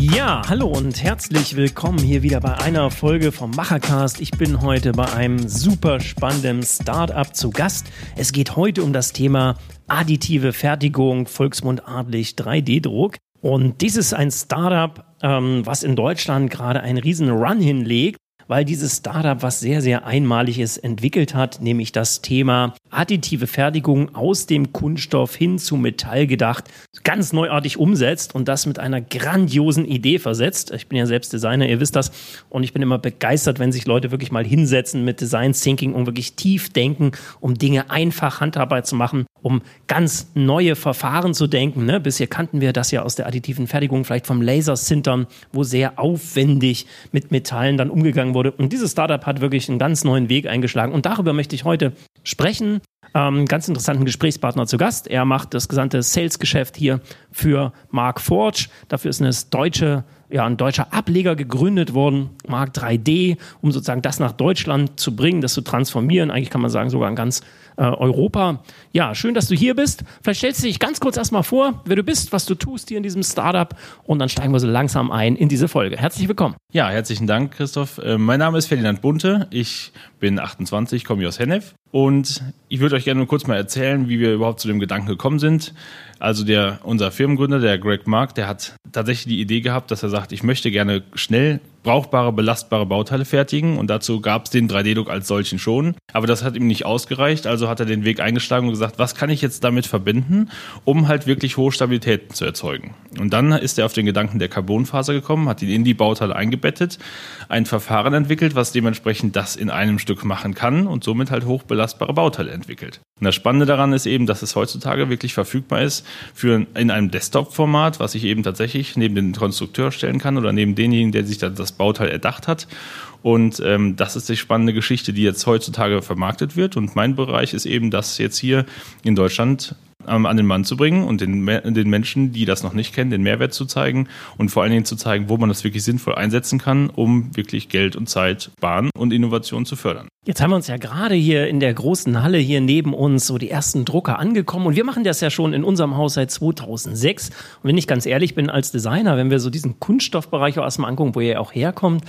Ja, hallo und herzlich willkommen hier wieder bei einer Folge vom Machercast. Ich bin heute bei einem super spannenden Startup zu Gast. Es geht heute um das Thema additive Fertigung, volksmundartlich 3D-Druck. Und dies ist ein Startup, ähm, was in Deutschland gerade einen riesen Run hinlegt weil dieses Startup was sehr, sehr Einmaliges entwickelt hat, nämlich das Thema additive Fertigung aus dem Kunststoff hin zu Metall gedacht, ganz neuartig umsetzt und das mit einer grandiosen Idee versetzt. Ich bin ja selbst Designer, ihr wisst das. Und ich bin immer begeistert, wenn sich Leute wirklich mal hinsetzen mit Design Thinking und wirklich tief denken, um Dinge einfach handhabbar zu machen, um ganz neue Verfahren zu denken. Ne? Bisher kannten wir das ja aus der additiven Fertigung, vielleicht vom Lasersintern, wo sehr aufwendig mit Metallen dann umgegangen wurde wurde. Und dieses Startup hat wirklich einen ganz neuen Weg eingeschlagen. Und darüber möchte ich heute sprechen. Ähm, ganz interessanten Gesprächspartner zu Gast. Er macht das gesamte Sales-Geschäft hier für Mark Forge. Dafür ist eine deutsche ja, ein deutscher Ableger gegründet worden, Mark 3D, um sozusagen das nach Deutschland zu bringen, das zu transformieren. Eigentlich kann man sagen, sogar in ganz äh, Europa. Ja, schön, dass du hier bist. Vielleicht stellst du dich ganz kurz erstmal vor, wer du bist, was du tust hier in diesem Startup und dann steigen wir so langsam ein in diese Folge. Herzlich willkommen. Ja, herzlichen Dank, Christoph. Äh, mein Name ist Ferdinand Bunte. Ich bin 28, komme aus Hennef und ich würde euch gerne kurz mal erzählen, wie wir überhaupt zu dem Gedanken gekommen sind. Also der, unser Firmengründer, der Greg Mark, der hat tatsächlich die Idee gehabt, dass er sagt, ich möchte gerne schnell brauchbare, belastbare Bauteile fertigen und dazu gab es den 3D-Druck als solchen schon. Aber das hat ihm nicht ausgereicht, also hat er den Weg eingeschlagen und gesagt, was kann ich jetzt damit verbinden, um halt wirklich hohe Stabilitäten zu erzeugen. Und dann ist er auf den Gedanken der Carbonfaser gekommen, hat ihn in die Bauteile eingebettet, ein Verfahren entwickelt, was dementsprechend das in einem Stück machen kann und somit halt hochbelastbare Bauteile entwickelt. Und das Spannende daran ist eben, dass es heutzutage wirklich verfügbar ist für in einem Desktop-Format, was ich eben tatsächlich neben den Konstrukteur stellen kann oder neben denjenigen, der sich das Bauteil erdacht hat. Und ähm, das ist die spannende Geschichte, die jetzt heutzutage vermarktet wird. Und mein Bereich ist eben, dass jetzt hier in Deutschland an den Mann zu bringen und den, den Menschen, die das noch nicht kennen, den Mehrwert zu zeigen und vor allen Dingen zu zeigen, wo man das wirklich sinnvoll einsetzen kann, um wirklich Geld und Zeit, Bahn und Innovation zu fördern. Jetzt haben wir uns ja gerade hier in der großen Halle hier neben uns so die ersten Drucker angekommen und wir machen das ja schon in unserem Haus seit 2006. Und wenn ich ganz ehrlich bin als Designer, wenn wir so diesen Kunststoffbereich auch erstmal angucken, wo ihr auch herkommt,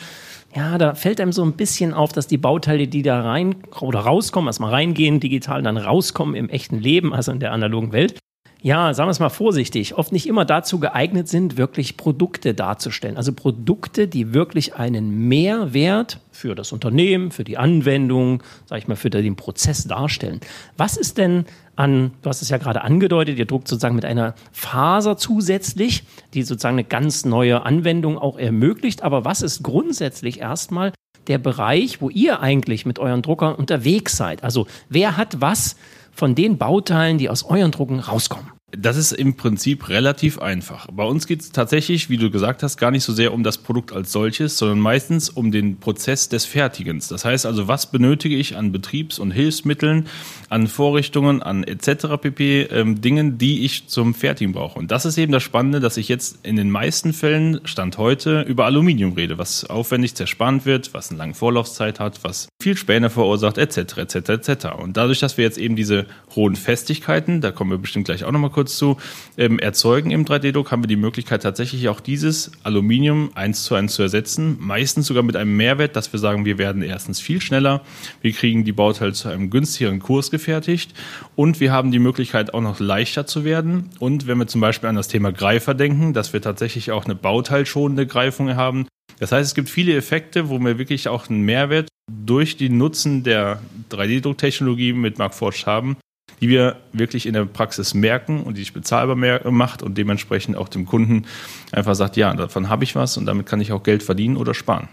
ja, da fällt einem so ein bisschen auf, dass die Bauteile, die da rein oder rauskommen, erstmal reingehen, digital dann rauskommen im echten Leben, also in der analogen Welt, ja, sagen wir es mal vorsichtig, oft nicht immer dazu geeignet sind, wirklich Produkte darzustellen. Also Produkte, die wirklich einen Mehrwert für das Unternehmen, für die Anwendung, sage ich mal, für den Prozess darstellen. Was ist denn an, du hast es ja gerade angedeutet, ihr druckt sozusagen mit einer Faser zusätzlich, die sozusagen eine ganz neue Anwendung auch ermöglicht. Aber was ist grundsätzlich erstmal der Bereich, wo ihr eigentlich mit euren Druckern unterwegs seid? Also wer hat was von den Bauteilen, die aus euren Drucken rauskommen? Das ist im Prinzip relativ einfach. Bei uns geht es tatsächlich, wie du gesagt hast, gar nicht so sehr um das Produkt als solches, sondern meistens um den Prozess des Fertigens. Das heißt also, was benötige ich an Betriebs- und Hilfsmitteln, an Vorrichtungen, an etc. pp. Ähm, Dingen, die ich zum Fertigen brauche. Und das ist eben das Spannende, dass ich jetzt in den meisten Fällen, Stand heute, über Aluminium rede, was aufwendig zerspannt wird, was eine lange Vorlaufzeit hat, was viel Späne verursacht, etc. etc. etc. Und dadurch, dass wir jetzt eben diese hohen Festigkeiten, da kommen wir bestimmt gleich auch nochmal kurz kurz zu, ähm, erzeugen im 3D-Druck, haben wir die Möglichkeit tatsächlich auch dieses Aluminium eins zu eins zu ersetzen. Meistens sogar mit einem Mehrwert, dass wir sagen, wir werden erstens viel schneller, wir kriegen die Bauteile zu einem günstigeren Kurs gefertigt und wir haben die Möglichkeit auch noch leichter zu werden. Und wenn wir zum Beispiel an das Thema Greifer denken, dass wir tatsächlich auch eine bauteilschonende Greifung haben, das heißt, es gibt viele Effekte, wo wir wirklich auch einen Mehrwert durch die Nutzen der 3D-Drucktechnologie mit Mark Forge haben, die wir wirklich in der Praxis merken und die sich bezahlbar macht und dementsprechend auch dem Kunden einfach sagt, ja, davon habe ich was und damit kann ich auch Geld verdienen oder sparen.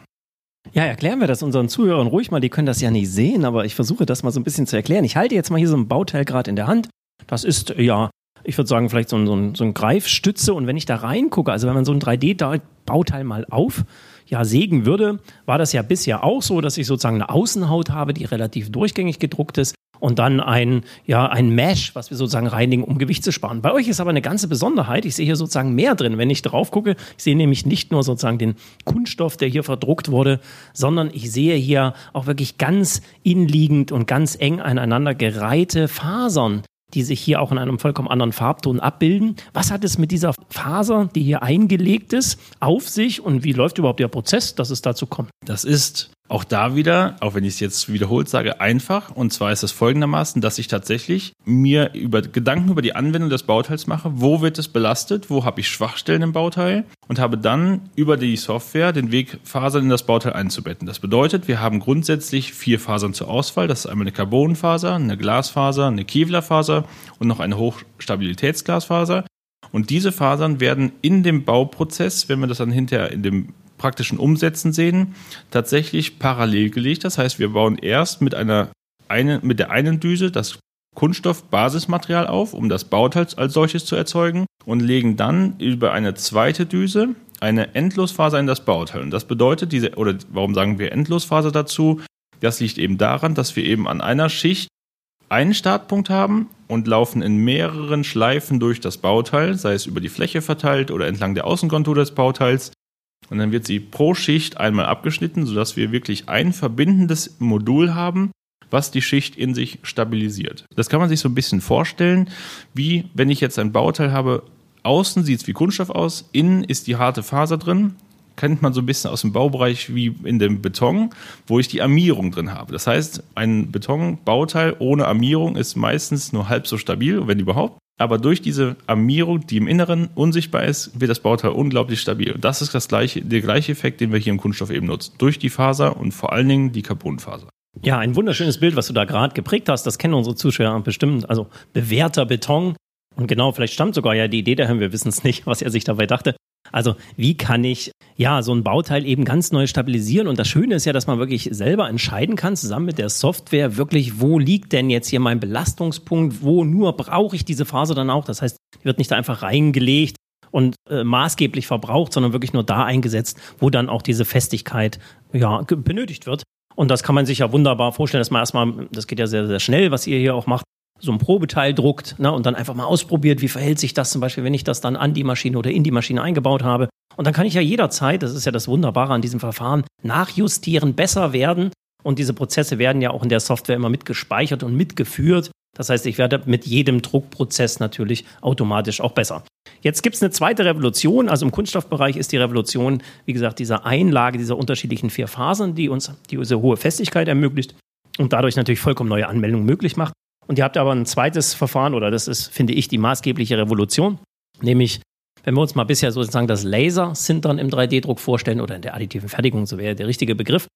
Ja, erklären wir das unseren Zuhörern ruhig mal, die können das ja nicht sehen, aber ich versuche das mal so ein bisschen zu erklären. Ich halte jetzt mal hier so ein Bauteil gerade in der Hand. Das ist ja, ich würde sagen, vielleicht so ein, so, ein, so ein Greifstütze und wenn ich da reingucke, also wenn man so ein 3D-Bauteil mal auf ja, sägen würde, war das ja bisher auch so, dass ich sozusagen eine Außenhaut habe, die relativ durchgängig gedruckt ist und dann ein, ja, ein Mesh, was wir sozusagen reinigen, um Gewicht zu sparen. Bei euch ist aber eine ganze Besonderheit. Ich sehe hier sozusagen mehr drin, wenn ich drauf gucke. Ich sehe nämlich nicht nur sozusagen den Kunststoff, der hier verdruckt wurde, sondern ich sehe hier auch wirklich ganz inliegend und ganz eng aneinander gereihte Fasern, die sich hier auch in einem vollkommen anderen Farbton abbilden. Was hat es mit dieser Faser, die hier eingelegt ist, auf sich und wie läuft überhaupt der Prozess, dass es dazu kommt? Das ist auch da wieder, auch wenn ich es jetzt wiederholt sage, einfach. Und zwar ist es folgendermaßen, dass ich tatsächlich mir über Gedanken über die Anwendung des Bauteils mache. Wo wird es belastet? Wo habe ich Schwachstellen im Bauteil? Und habe dann über die Software den Weg, Fasern in das Bauteil einzubetten. Das bedeutet, wir haben grundsätzlich vier Fasern zur Auswahl. Das ist einmal eine Carbonfaser, eine Glasfaser, eine Kevlarfaser und noch eine Hochstabilitätsglasfaser. Und diese Fasern werden in dem Bauprozess, wenn wir das dann hinterher in dem praktischen Umsetzen sehen, tatsächlich parallel gelegt. Das heißt, wir bauen erst mit einer eine, mit der einen Düse das Kunststoffbasismaterial auf, um das Bauteil als solches zu erzeugen und legen dann über eine zweite Düse eine Endlosfaser in das Bauteil. Und das bedeutet diese, oder warum sagen wir Endlosfaser dazu? Das liegt eben daran, dass wir eben an einer Schicht einen Startpunkt haben und laufen in mehreren Schleifen durch das Bauteil, sei es über die Fläche verteilt oder entlang der Außenkontur des Bauteils und dann wird sie pro Schicht einmal abgeschnitten, sodass wir wirklich ein verbindendes Modul haben, was die Schicht in sich stabilisiert. Das kann man sich so ein bisschen vorstellen, wie wenn ich jetzt ein Bauteil habe, außen sieht es wie Kunststoff aus, innen ist die harte Faser drin, kennt man so ein bisschen aus dem Baubereich wie in dem Beton, wo ich die Armierung drin habe. Das heißt, ein Betonbauteil ohne Armierung ist meistens nur halb so stabil, wenn überhaupt. Aber durch diese Armierung, die im Inneren unsichtbar ist, wird das Bauteil unglaublich stabil. Und das ist das gleiche, der gleiche Effekt, den wir hier im Kunststoff eben nutzen. Durch die Faser und vor allen Dingen die Carbonfaser. Ja, ein wunderschönes Bild, was du da gerade geprägt hast. Das kennen unsere Zuschauer bestimmt. Also bewährter Beton. Und genau, vielleicht stammt sogar ja die Idee daher, wir wissen es nicht, was er sich dabei dachte. Also wie kann ich ja so ein Bauteil eben ganz neu stabilisieren? Und das Schöne ist ja, dass man wirklich selber entscheiden kann, zusammen mit der Software, wirklich, wo liegt denn jetzt hier mein Belastungspunkt? Wo nur brauche ich diese Faser dann auch? Das heißt, die wird nicht einfach reingelegt und äh, maßgeblich verbraucht, sondern wirklich nur da eingesetzt, wo dann auch diese Festigkeit ja, benötigt wird. Und das kann man sich ja wunderbar vorstellen, dass man erstmal, das geht ja sehr, sehr schnell, was ihr hier auch macht, so ein Probeteil druckt ne, und dann einfach mal ausprobiert, wie verhält sich das zum Beispiel, wenn ich das dann an die Maschine oder in die Maschine eingebaut habe. Und dann kann ich ja jederzeit, das ist ja das Wunderbare an diesem Verfahren, nachjustieren, besser werden. Und diese Prozesse werden ja auch in der Software immer mitgespeichert und mitgeführt. Das heißt, ich werde mit jedem Druckprozess natürlich automatisch auch besser. Jetzt gibt es eine zweite Revolution. Also im Kunststoffbereich ist die Revolution, wie gesagt, diese Einlage dieser unterschiedlichen vier Phasen, die uns diese hohe Festigkeit ermöglicht und dadurch natürlich vollkommen neue Anmeldungen möglich macht. Und ihr habt aber ein zweites Verfahren, oder das ist, finde ich, die maßgebliche Revolution, nämlich wenn wir uns mal bisher sozusagen das Laser-Sintern im 3D-Druck vorstellen oder in der additiven Fertigung, so wäre der richtige Begriff,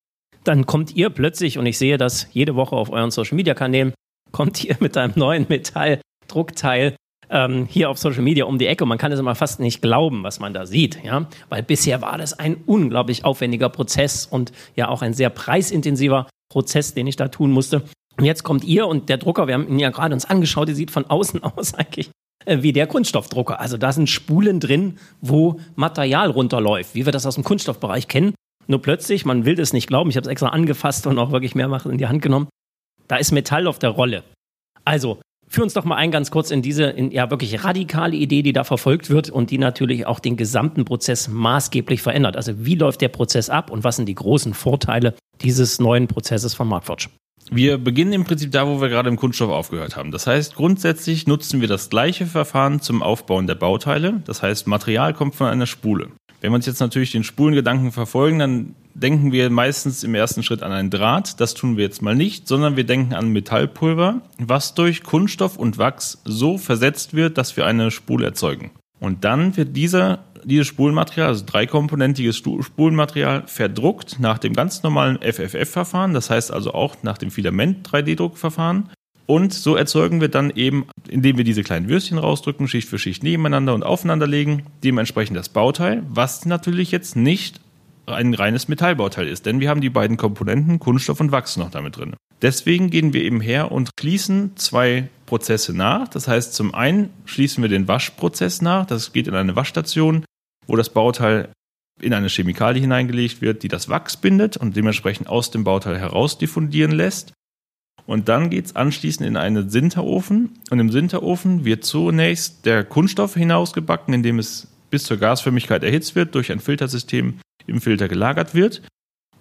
dann kommt ihr plötzlich, und ich sehe das jede Woche auf euren Social-Media-Kanälen, kommt ihr mit einem neuen Metalldruckteil ähm, hier auf Social Media um die Ecke. Man kann es immer fast nicht glauben, was man da sieht, ja, weil bisher war das ein unglaublich aufwendiger Prozess und ja auch ein sehr preisintensiver Prozess, den ich da tun musste. Und jetzt kommt ihr und der Drucker, wir haben ihn ja gerade uns angeschaut, der sieht von außen aus eigentlich äh, wie der Kunststoffdrucker. Also da sind Spulen drin, wo Material runterläuft, wie wir das aus dem Kunststoffbereich kennen. Nur plötzlich, man will das nicht glauben, ich habe es extra angefasst und auch wirklich mehrfach in die Hand genommen, da ist Metall auf der Rolle. Also, führ uns doch mal ein ganz kurz in diese in, ja wirklich radikale Idee, die da verfolgt wird und die natürlich auch den gesamten Prozess maßgeblich verändert. Also wie läuft der Prozess ab und was sind die großen Vorteile dieses neuen Prozesses von Markforge? Wir beginnen im Prinzip da, wo wir gerade im Kunststoff aufgehört haben. Das heißt, grundsätzlich nutzen wir das gleiche Verfahren zum Aufbauen der Bauteile. Das heißt, Material kommt von einer Spule. Wenn wir uns jetzt natürlich den Spulengedanken verfolgen, dann denken wir meistens im ersten Schritt an ein Draht. Das tun wir jetzt mal nicht, sondern wir denken an Metallpulver, was durch Kunststoff und Wachs so versetzt wird, dass wir eine Spule erzeugen. Und dann wird dieser dieses Spulenmaterial, also dreikomponentiges Spulenmaterial, verdruckt nach dem ganz normalen FFF-Verfahren, das heißt also auch nach dem Filament-3D-Druckverfahren. Und so erzeugen wir dann eben, indem wir diese kleinen Würstchen rausdrücken, Schicht für Schicht nebeneinander und aufeinander legen, dementsprechend das Bauteil, was natürlich jetzt nicht ein reines Metallbauteil ist, denn wir haben die beiden Komponenten Kunststoff und Wachs noch damit drin. Deswegen gehen wir eben her und schließen zwei Prozesse nach. Das heißt, zum einen schließen wir den Waschprozess nach. Das geht in eine Waschstation, wo das Bauteil in eine Chemikalie hineingelegt wird, die das Wachs bindet und dementsprechend aus dem Bauteil heraus diffundieren lässt. Und dann geht es anschließend in einen Sinterofen. Und im Sinterofen wird zunächst der Kunststoff hinausgebacken, indem es bis zur Gasförmigkeit erhitzt wird, durch ein Filtersystem im Filter gelagert wird.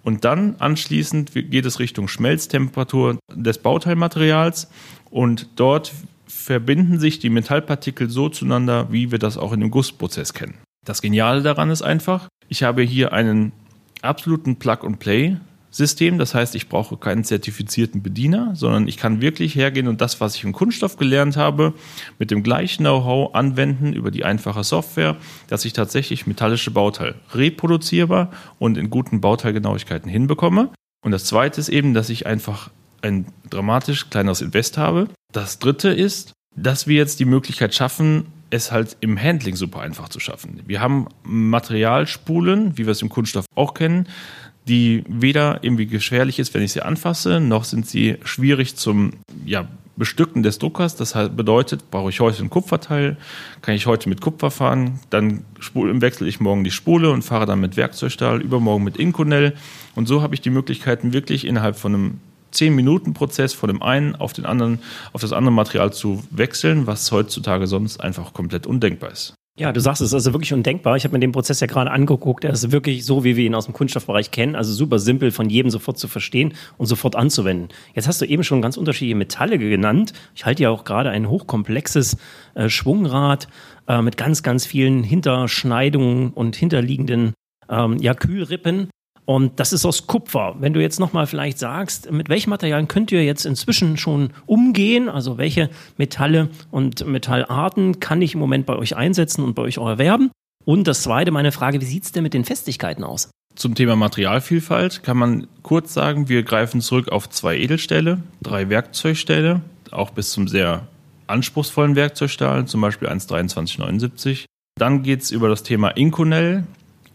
Und dann anschließend geht es Richtung Schmelztemperatur des Bauteilmaterials und dort verbinden sich die Metallpartikel so zueinander, wie wir das auch in dem Gussprozess kennen. Das Geniale daran ist einfach, ich habe hier einen absoluten Plug-and-Play System. Das heißt, ich brauche keinen zertifizierten Bediener, sondern ich kann wirklich hergehen und das, was ich im Kunststoff gelernt habe, mit dem gleichen Know-how anwenden über die einfache Software, dass ich tatsächlich metallische Bauteile reproduzierbar und in guten Bauteilgenauigkeiten hinbekomme. Und das zweite ist eben, dass ich einfach ein dramatisch kleineres Invest habe. Das dritte ist, dass wir jetzt die Möglichkeit schaffen, es halt im Handling super einfach zu schaffen. Wir haben Materialspulen, wie wir es im Kunststoff auch kennen, die weder irgendwie gefährlich ist, wenn ich sie anfasse, noch sind sie schwierig zum ja, Bestücken des Druckers. Das bedeutet, brauche ich heute einen Kupferteil, kann ich heute mit Kupfer fahren, dann wechsle ich morgen die Spule und fahre dann mit Werkzeugstahl, übermorgen mit Inconel. Und so habe ich die Möglichkeiten, wirklich innerhalb von einem 10-Minuten-Prozess von dem einen auf den anderen, auf das andere Material zu wechseln, was heutzutage sonst einfach komplett undenkbar ist. Ja, du sagst, es ist also wirklich undenkbar. Ich habe mir den Prozess ja gerade angeguckt. Er ist wirklich so, wie wir ihn aus dem Kunststoffbereich kennen. Also super simpel von jedem sofort zu verstehen und sofort anzuwenden. Jetzt hast du eben schon ganz unterschiedliche Metalle genannt. Ich halte ja auch gerade ein hochkomplexes äh, Schwungrad äh, mit ganz, ganz vielen Hinterschneidungen und hinterliegenden ähm, ja, Kühlrippen. Und das ist aus Kupfer. Wenn du jetzt nochmal vielleicht sagst, mit welchen Materialien könnt ihr jetzt inzwischen schon umgehen? Also welche Metalle und Metallarten kann ich im Moment bei euch einsetzen und bei euch auch erwerben? Und das zweite, meine Frage, wie sieht es denn mit den Festigkeiten aus? Zum Thema Materialvielfalt kann man kurz sagen, wir greifen zurück auf zwei Edelstähle, drei Werkzeugstähle, auch bis zum sehr anspruchsvollen Werkzeugstahl, zum Beispiel 1,2379. Dann geht es über das Thema Inconel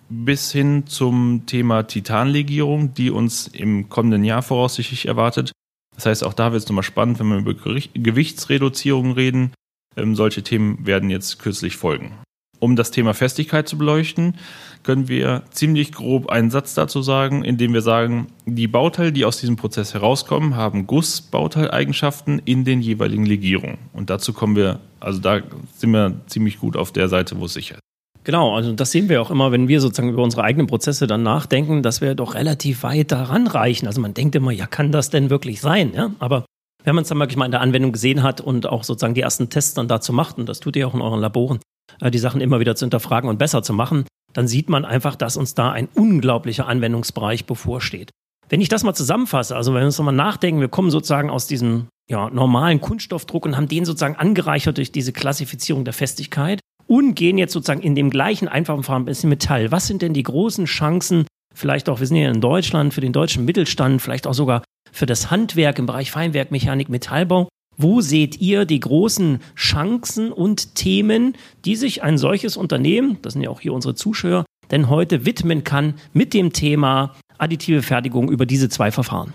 bis hin zum Thema Titanlegierung, die uns im kommenden Jahr voraussichtlich erwartet. Das heißt, auch da wird es nochmal spannend, wenn wir über Gewichtsreduzierung reden. Ähm, solche Themen werden jetzt kürzlich folgen. Um das Thema Festigkeit zu beleuchten, können wir ziemlich grob einen Satz dazu sagen, indem wir sagen, die Bauteile, die aus diesem Prozess herauskommen, haben Gussbauteileigenschaften in den jeweiligen Legierungen. Und dazu kommen wir, also da sind wir ziemlich gut auf der Seite, wo es sicher ist. Genau, also das sehen wir auch immer, wenn wir sozusagen über unsere eigenen Prozesse dann nachdenken, dass wir doch relativ weit daran reichen. Also man denkt immer, ja, kann das denn wirklich sein? Ja? Aber wenn man es dann wirklich mal in der Anwendung gesehen hat und auch sozusagen die ersten Tests dann dazu macht, und das tut ihr auch in euren Laboren, äh, die Sachen immer wieder zu hinterfragen und besser zu machen, dann sieht man einfach, dass uns da ein unglaublicher Anwendungsbereich bevorsteht. Wenn ich das mal zusammenfasse, also wenn wir uns nochmal nachdenken, wir kommen sozusagen aus diesem ja, normalen Kunststoffdruck und haben den sozusagen angereichert durch diese Klassifizierung der Festigkeit und gehen jetzt sozusagen in dem gleichen einfachen Verfahren ein bisschen Metall. Was sind denn die großen Chancen, vielleicht auch, wir sind hier in Deutschland, für den deutschen Mittelstand, vielleicht auch sogar für das Handwerk im Bereich Feinwerk, Mechanik, Metallbau? Wo seht ihr die großen Chancen und Themen, die sich ein solches Unternehmen, das sind ja auch hier unsere Zuschauer, denn heute widmen kann mit dem Thema additive Fertigung über diese zwei Verfahren?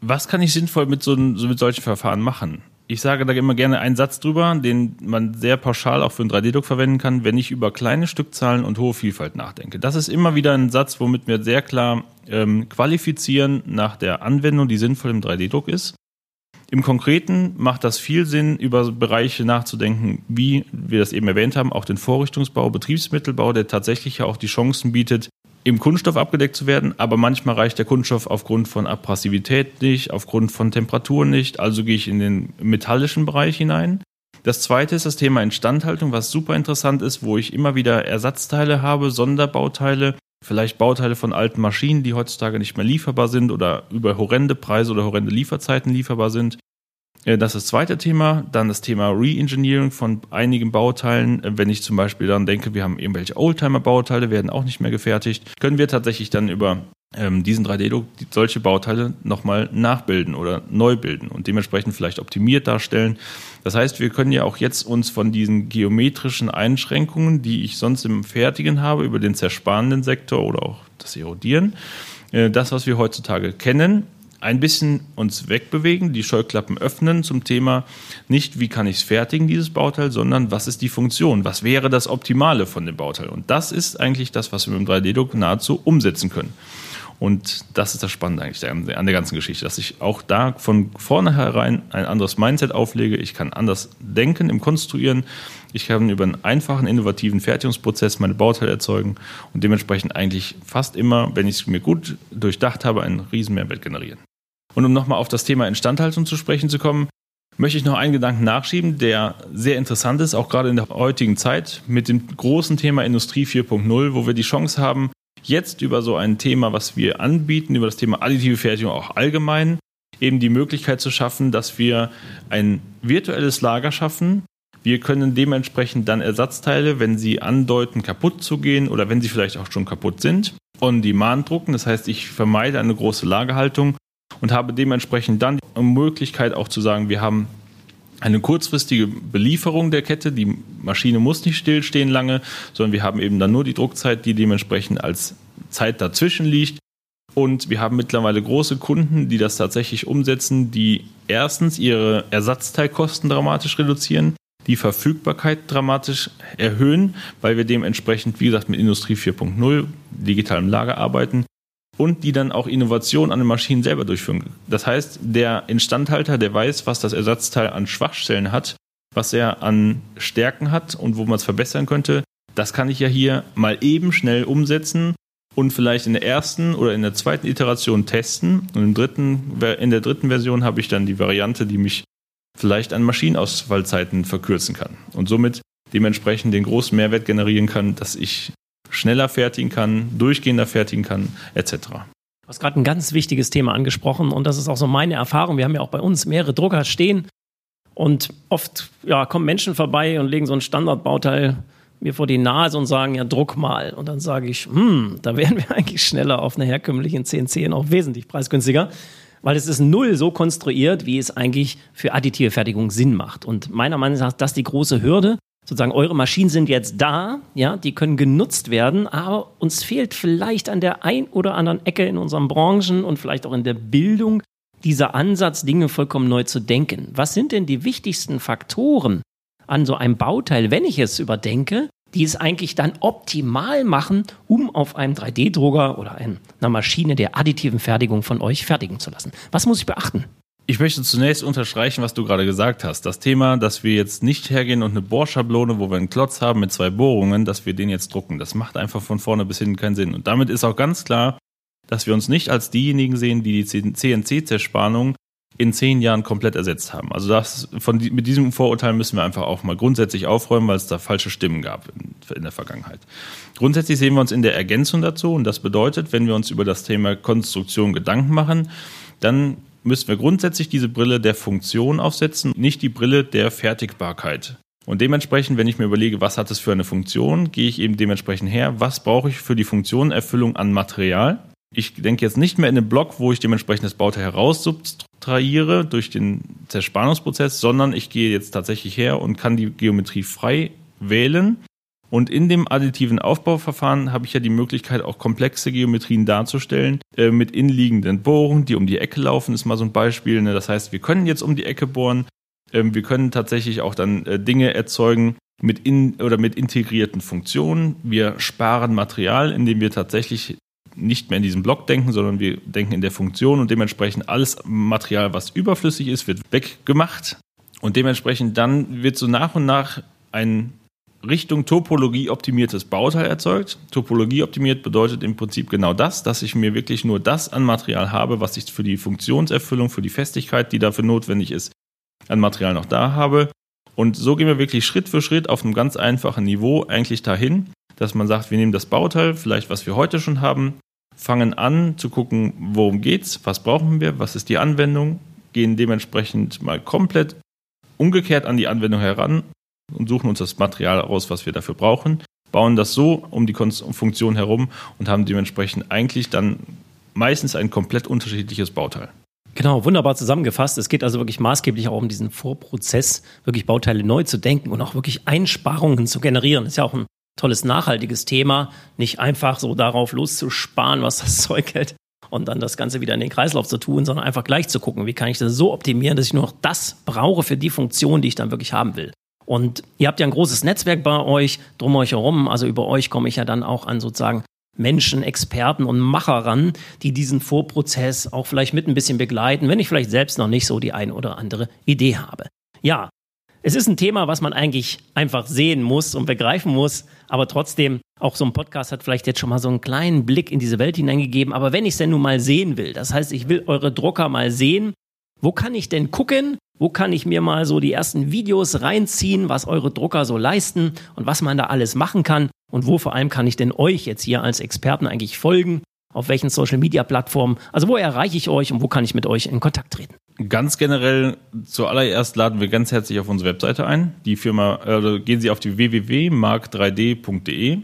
Was kann ich sinnvoll mit, so, mit solchen Verfahren machen? Ich sage da immer gerne einen Satz drüber, den man sehr pauschal auch für einen 3D-Druck verwenden kann, wenn ich über kleine Stückzahlen und hohe Vielfalt nachdenke. Das ist immer wieder ein Satz, womit wir sehr klar ähm, qualifizieren nach der Anwendung, die sinnvoll im 3D-Druck ist. Im Konkreten macht das viel Sinn, über Bereiche nachzudenken, wie wir das eben erwähnt haben, auch den Vorrichtungsbau, Betriebsmittelbau, der tatsächlich ja auch die Chancen bietet, im Kunststoff abgedeckt zu werden, aber manchmal reicht der Kunststoff aufgrund von Abrasivität nicht, aufgrund von Temperatur nicht, also gehe ich in den metallischen Bereich hinein. Das zweite ist das Thema Instandhaltung, was super interessant ist, wo ich immer wieder Ersatzteile habe, Sonderbauteile, vielleicht Bauteile von alten Maschinen, die heutzutage nicht mehr lieferbar sind oder über horrende Preise oder horrende Lieferzeiten lieferbar sind. Äh, das ist das zweite Thema. Dann das Thema Re-Engineering von einigen Bauteilen. Äh, wenn ich zum Beispiel daran denke, wir haben irgendwelche Oldtimer-Bauteile, werden auch nicht mehr gefertigt, können wir tatsächlich dann über ähm, diesen 3D-Druck solche Bauteile nochmal nachbilden oder neu bilden und dementsprechend vielleicht optimiert darstellen. Das heißt, wir können ja auch jetzt uns von diesen geometrischen Einschränkungen, die ich sonst im Fertigen habe, über den zersparenden Sektor oder auch das Erodieren, äh, das, was wir heutzutage kennen, ein bisschen uns wegbewegen, die Scheuklappen öffnen zum Thema nicht, wie kann ich es fertigen, dieses Bauteil, sondern was ist die Funktion? Was wäre das Optimale von dem Bauteil? Und das ist eigentlich das, was wir mit dem 3D-Druck nahezu umsetzen können. Und das ist das Spannende eigentlich an der ganzen Geschichte, dass ich auch da von vornherein ein anderes Mindset auflege. Ich kann anders denken im Konstruieren. Ich kann über einen einfachen, innovativen Fertigungsprozess meine Bauteile erzeugen und dementsprechend eigentlich fast immer, wenn ich es mir gut durchdacht habe, einen riesen Mehrwert generieren. Und um nochmal auf das Thema Instandhaltung zu sprechen zu kommen, möchte ich noch einen Gedanken nachschieben, der sehr interessant ist, auch gerade in der heutigen Zeit mit dem großen Thema Industrie 4.0, wo wir die Chance haben, jetzt über so ein Thema, was wir anbieten, über das Thema additive Fertigung auch allgemein, eben die Möglichkeit zu schaffen, dass wir ein virtuelles Lager schaffen. Wir können dementsprechend dann Ersatzteile, wenn sie andeuten, kaputt zu gehen oder wenn sie vielleicht auch schon kaputt sind, on demand drucken. Das heißt, ich vermeide eine große Lagerhaltung und habe dementsprechend dann die Möglichkeit auch zu sagen, wir haben eine kurzfristige Belieferung der Kette. Die Maschine muss nicht stillstehen lange, sondern wir haben eben dann nur die Druckzeit, die dementsprechend als Zeit dazwischen liegt. Und wir haben mittlerweile große Kunden, die das tatsächlich umsetzen, die erstens ihre Ersatzteilkosten dramatisch reduzieren, die Verfügbarkeit dramatisch erhöhen, weil wir dementsprechend, wie gesagt, mit Industrie 4.0, digitalem Lager arbeiten und die dann auch Innovation an den Maschinen selber durchführen. Das heißt, der Instandhalter, der weiß, was das Ersatzteil an Schwachstellen hat, was er an Stärken hat und wo man es verbessern könnte, das kann ich ja hier mal eben schnell umsetzen und vielleicht in der ersten oder in der zweiten Iteration testen. Und im dritten, in der dritten Version habe ich dann die Variante, die mich vielleicht an Maschinenausfallzeiten verkürzen kann und somit dementsprechend den großen Mehrwert generieren kann, dass ich schneller fertigen kann, durchgehender fertigen kann, etc. Du hast gerade ein ganz wichtiges Thema angesprochen und das ist auch so meine Erfahrung. Wir haben ja auch bei uns mehrere Drucker stehen und oft ja, kommen Menschen vorbei und legen so ein Standardbauteil mir vor die Nase und sagen, ja, druck mal. Und dann sage ich, hm, da wären wir eigentlich schneller auf einer herkömmlichen CNC und auch wesentlich preisgünstiger, weil es ist null so konstruiert, wie es eigentlich für additive Fertigung Sinn macht. Und meiner Meinung nach ist das die große Hürde, sozusagen eure Maschinen sind jetzt da, ja, die können genutzt werden, aber uns fehlt vielleicht an der ein oder anderen Ecke in unseren Branchen und vielleicht auch in der Bildung dieser Ansatz, Dinge vollkommen neu zu denken. Was sind denn die wichtigsten Faktoren an so einem Bauteil, wenn ich es überdenke, die es eigentlich dann optimal machen, um auf einem 3D-Drucker oder einer Maschine der additiven Fertigung von euch fertigen zu lassen? Was muss ich beachten? Ich möchte zunächst unterstreichen, was du gerade gesagt hast. Das Thema, dass wir jetzt nicht hergehen und eine Bohrschablone, wo wir einen Klotz haben mit zwei Bohrungen, dass wir den jetzt drucken. Das macht einfach von vorne bis hinten keinen Sinn. Und damit ist auch ganz klar, dass wir uns nicht als diejenigen sehen, die die CNC-Zerspannung in zehn Jahren komplett ersetzt haben. Also das, von, mit diesem Vorurteil müssen wir einfach auch mal grundsätzlich aufräumen, weil es da falsche Stimmen gab in, in der Vergangenheit. Grundsätzlich sehen wir uns in der Ergänzung dazu und das bedeutet, wenn wir uns über das Thema Konstruktion Gedanken machen, dann müssen wir grundsätzlich diese Brille der Funktion aufsetzen, nicht die Brille der Fertigbarkeit. Und dementsprechend, wenn ich mir überlege, was hat es für eine Funktion, gehe ich eben dementsprechend her, was brauche ich für die Funktionenerfüllung an Material. Ich denke jetzt nicht mehr in den Block, wo ich dementsprechend das Bauteil heraussubtrahiere durch den Zerspannungsprozess, sondern ich gehe jetzt tatsächlich her und kann die Geometrie frei wählen und in dem additiven Aufbauverfahren habe ich ja die Möglichkeit, auch komplexe Geometrien darzustellen, äh, mit inliegenden Bohrungen, die um die Ecke laufen, ist mal so ein Beispiel. Ne? Das heißt, wir können jetzt um die Ecke bohren, ähm, wir können tatsächlich auch dann äh, Dinge erzeugen mit in oder mit integrierten Funktionen. Wir sparen Material, indem wir tatsächlich nicht mehr in diesem Block denken, sondern wir denken in der Funktion und dementsprechend alles Material, was überflüssig ist, wird weggemacht. Und dementsprechend dann wird so nach und nach ein Richtung Topologie optimiertes Bauteil erzeugt. Topologie optimiert bedeutet im Prinzip genau das, dass ich mir wirklich nur das an Material habe, was ich für die Funktionserfüllung, für die Festigkeit, die dafür notwendig ist, an Material noch da habe. Und so gehen wir wirklich Schritt für Schritt auf einem ganz einfachen Niveau eigentlich dahin, dass man sagt, wir nehmen das Bauteil, vielleicht was wir heute schon haben, fangen an zu gucken, worum geht's, was brauchen wir, was ist die Anwendung, gehen dementsprechend mal komplett umgekehrt an die Anwendung heran und suchen uns das Material aus, was wir dafür brauchen, bauen das so um die Funktion herum und haben dementsprechend eigentlich dann meistens ein komplett unterschiedliches Bauteil. Genau, wunderbar zusammengefasst. Es geht also wirklich maßgeblich auch um diesen Vorprozess, wirklich Bauteile neu zu denken und auch wirklich Einsparungen zu generieren. Ist ja auch ein tolles nachhaltiges Thema, nicht einfach so darauf loszusparen, was das Zeug hält und dann das Ganze wieder in den Kreislauf zu tun, sondern einfach gleich zu gucken, wie kann ich das so optimieren, dass ich nur noch das brauche für die Funktion, die ich dann wirklich haben will. Und ihr habt ja ein großes Netzwerk bei euch, drum euch herum. Also über euch komme ich ja dann auch an sozusagen Menschen, Experten und Macher ran, die diesen Vorprozess auch vielleicht mit ein bisschen begleiten, wenn ich vielleicht selbst noch nicht so die eine oder andere Idee habe. Ja, es ist ein Thema, was man eigentlich einfach sehen muss und begreifen muss, aber trotzdem, auch so ein Podcast hat vielleicht jetzt schon mal so einen kleinen Blick in diese Welt hineingegeben. Aber wenn ich es denn nun mal sehen will, das heißt, ich will eure Drucker mal sehen, wo kann ich denn gucken? Wo kann ich mir mal so die ersten Videos reinziehen, was eure Drucker so leisten und was man da alles machen kann? Und wo vor allem kann ich denn euch jetzt hier als Experten eigentlich folgen? Auf welchen Social Media Plattformen? Also wo erreiche ich euch und wo kann ich mit euch in Kontakt treten? Ganz generell zuallererst laden wir ganz herzlich auf unsere Webseite ein. Die Firma, äh, gehen Sie auf die www.mark3d.de.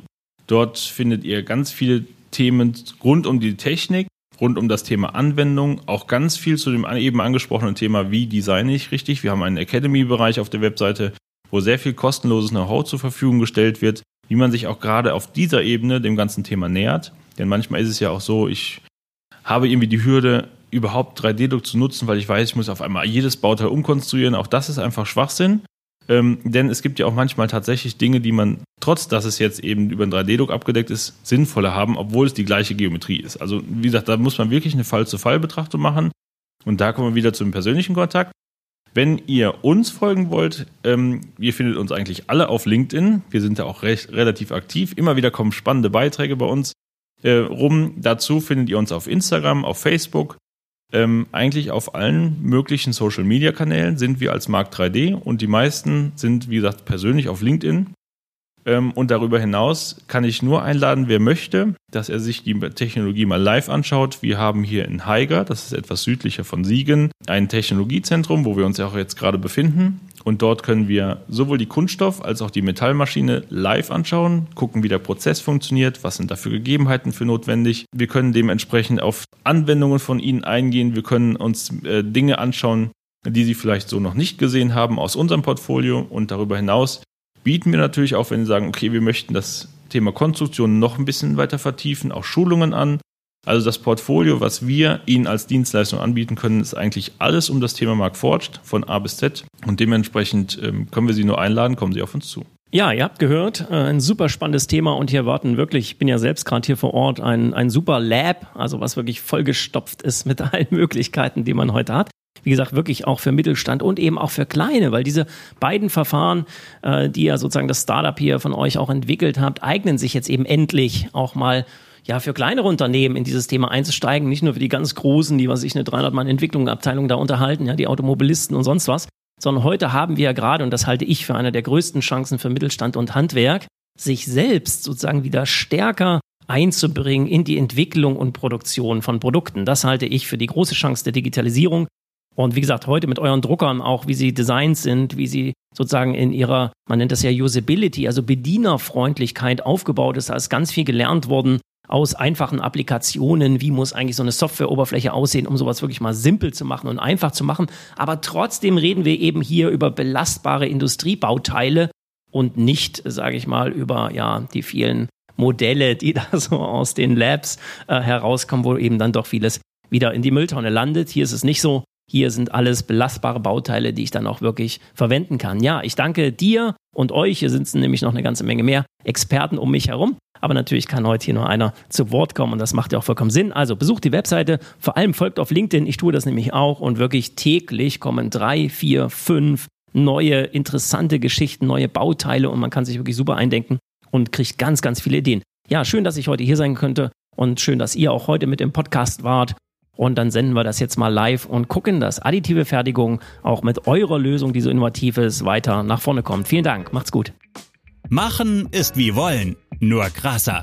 Dort findet ihr ganz viele Themen rund um die Technik, rund um das Thema Anwendung, auch ganz viel zu dem eben angesprochenen Thema, wie designe ich richtig. Wir haben einen Academy-Bereich auf der Webseite, wo sehr viel kostenloses Know-how zur Verfügung gestellt wird, wie man sich auch gerade auf dieser Ebene dem ganzen Thema nähert. Denn manchmal ist es ja auch so, ich habe irgendwie die Hürde, überhaupt 3D-Druck zu nutzen, weil ich weiß, ich muss auf einmal jedes Bauteil umkonstruieren. Auch das ist einfach Schwachsinn. Ähm, denn es gibt ja auch manchmal tatsächlich Dinge, die man, trotz dass es jetzt eben über einen 3D-Druck abgedeckt ist, sinnvoller haben, obwohl es die gleiche Geometrie ist. Also wie gesagt, da muss man wirklich eine Fall-zu-Fall-Betrachtung machen. Und da kommen wir wieder zum persönlichen Kontakt. Wenn ihr uns folgen wollt, ähm, ihr findet uns eigentlich alle auf LinkedIn. Wir sind da auch recht, relativ aktiv. Immer wieder kommen spannende Beiträge bei uns äh, rum. Dazu findet ihr uns auf Instagram, auf Facebook. Ähm, eigentlich auf allen möglichen Social Media Kanälen sind wir als Markt 3D und die meisten sind, wie gesagt, persönlich auf LinkedIn. Ähm, und darüber hinaus kann ich nur einladen, wer möchte, dass er sich die Technologie mal live anschaut. Wir haben hier in Haiger, das ist etwas südlicher von Siegen, ein Technologiezentrum, wo wir uns ja auch jetzt gerade befinden. Und dort können wir sowohl die Kunststoff- als auch die Metallmaschine live anschauen, gucken, wie der Prozess funktioniert, was sind dafür Gegebenheiten für notwendig. Wir können dementsprechend auf Anwendungen von Ihnen eingehen. Wir können uns äh, Dinge anschauen, die Sie vielleicht so noch nicht gesehen haben aus unserem Portfolio. Und darüber hinaus bieten wir natürlich auch, wenn Sie sagen, okay, wir möchten das Thema Konstruktion noch ein bisschen weiter vertiefen, auch Schulungen an. Also das Portfolio, was wir Ihnen als Dienstleistung anbieten können, ist eigentlich alles um das Thema Mark Forged von A bis Z. Und dementsprechend ähm, können wir Sie nur einladen, kommen Sie auf uns zu. Ja, ihr habt gehört, äh, ein super spannendes Thema und hier warten wirklich, ich bin ja selbst gerade hier vor Ort, ein, ein super Lab, also was wirklich vollgestopft ist mit allen Möglichkeiten, die man heute hat. Wie gesagt, wirklich auch für Mittelstand und eben auch für kleine, weil diese beiden Verfahren, äh, die ja sozusagen das Startup hier von euch auch entwickelt habt, eignen sich jetzt eben endlich auch mal ja, für kleinere Unternehmen in dieses Thema einzusteigen, nicht nur für die ganz großen, die, was ich, eine 300 Mann Entwicklungsabteilung da unterhalten, ja, die Automobilisten und sonst was, sondern heute haben wir ja gerade, und das halte ich für eine der größten Chancen für Mittelstand und Handwerk, sich selbst sozusagen wieder stärker einzubringen in die Entwicklung und Produktion von Produkten. Das halte ich für die große Chance der Digitalisierung. Und wie gesagt, heute mit euren Druckern auch, wie sie designt sind, wie sie sozusagen in ihrer, man nennt das ja Usability, also Bedienerfreundlichkeit aufgebaut ist. Da ist ganz viel gelernt worden aus einfachen Applikationen, wie muss eigentlich so eine Softwareoberfläche aussehen, um sowas wirklich mal simpel zu machen und einfach zu machen. Aber trotzdem reden wir eben hier über belastbare Industriebauteile und nicht, sage ich mal, über ja die vielen Modelle, die da so aus den Labs äh, herauskommen, wo eben dann doch vieles wieder in die Mülltonne landet. Hier ist es nicht so. Hier sind alles belastbare Bauteile, die ich dann auch wirklich verwenden kann. Ja, ich danke dir und euch. Hier sitzen nämlich noch eine ganze Menge mehr Experten um mich herum. Aber natürlich kann heute hier nur einer zu Wort kommen und das macht ja auch vollkommen Sinn. Also besucht die Webseite, vor allem folgt auf LinkedIn. Ich tue das nämlich auch und wirklich täglich kommen drei, vier, fünf neue interessante Geschichten, neue Bauteile und man kann sich wirklich super eindenken und kriegt ganz, ganz viele Ideen. Ja, schön, dass ich heute hier sein könnte und schön, dass ihr auch heute mit dem Podcast wart. Und dann senden wir das jetzt mal live und gucken, dass additive Fertigung auch mit eurer Lösung, die so innovativ ist, weiter nach vorne kommt. Vielen Dank, macht's gut. Machen ist wie wollen, nur krasser.